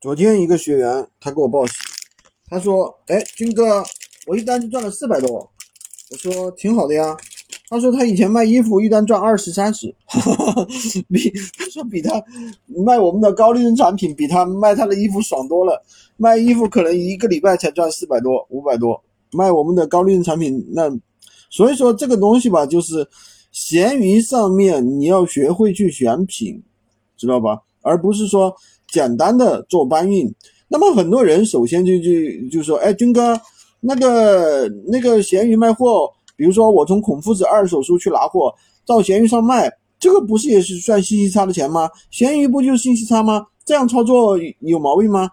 昨天一个学员他给我报喜，他说：“哎，军哥，我一单就赚了四百多。”我说：“挺好的呀。”他说他以前卖衣服一单赚二十三十，比他说比他卖我们的高利润产品比他卖他的衣服爽多了。卖衣服可能一个礼拜才赚四百多五百多，卖我们的高利润产品那，所以说这个东西吧，就是闲鱼上面你要学会去选品，知道吧？而不是说。简单的做搬运，那么很多人首先就就就说，哎，军哥，那个那个闲鱼卖货，比如说我从孔夫子二手书去拿货，到闲鱼上卖，这个不是也是算信息差的钱吗？闲鱼不就是信息差吗？这样操作有毛病吗？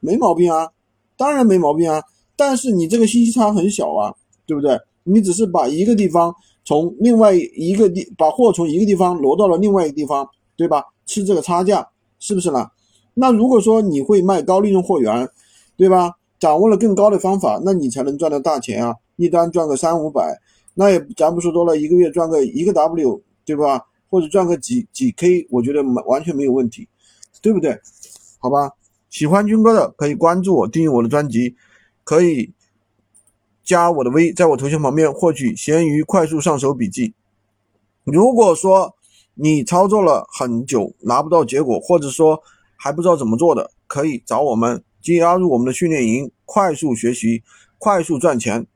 没毛病啊，当然没毛病啊。但是你这个信息差很小啊，对不对？你只是把一个地方从另外一个地把货从一个地方挪到了另外一个地方，对吧？吃这个差价，是不是呢？那如果说你会卖高利润货源，对吧？掌握了更高的方法，那你才能赚到大钱啊！一单赚个三五百，那也咱不说多了，一个月赚个一个 W，对吧？或者赚个几几 K，我觉得完全没有问题，对不对？好吧，喜欢军哥的可以关注我，订阅我的专辑，可以加我的微，在我头像旁边获取闲鱼快速上手笔记。如果说你操作了很久拿不到结果，或者说，还不知道怎么做的，可以找我们加入我们的训练营，快速学习，快速赚钱。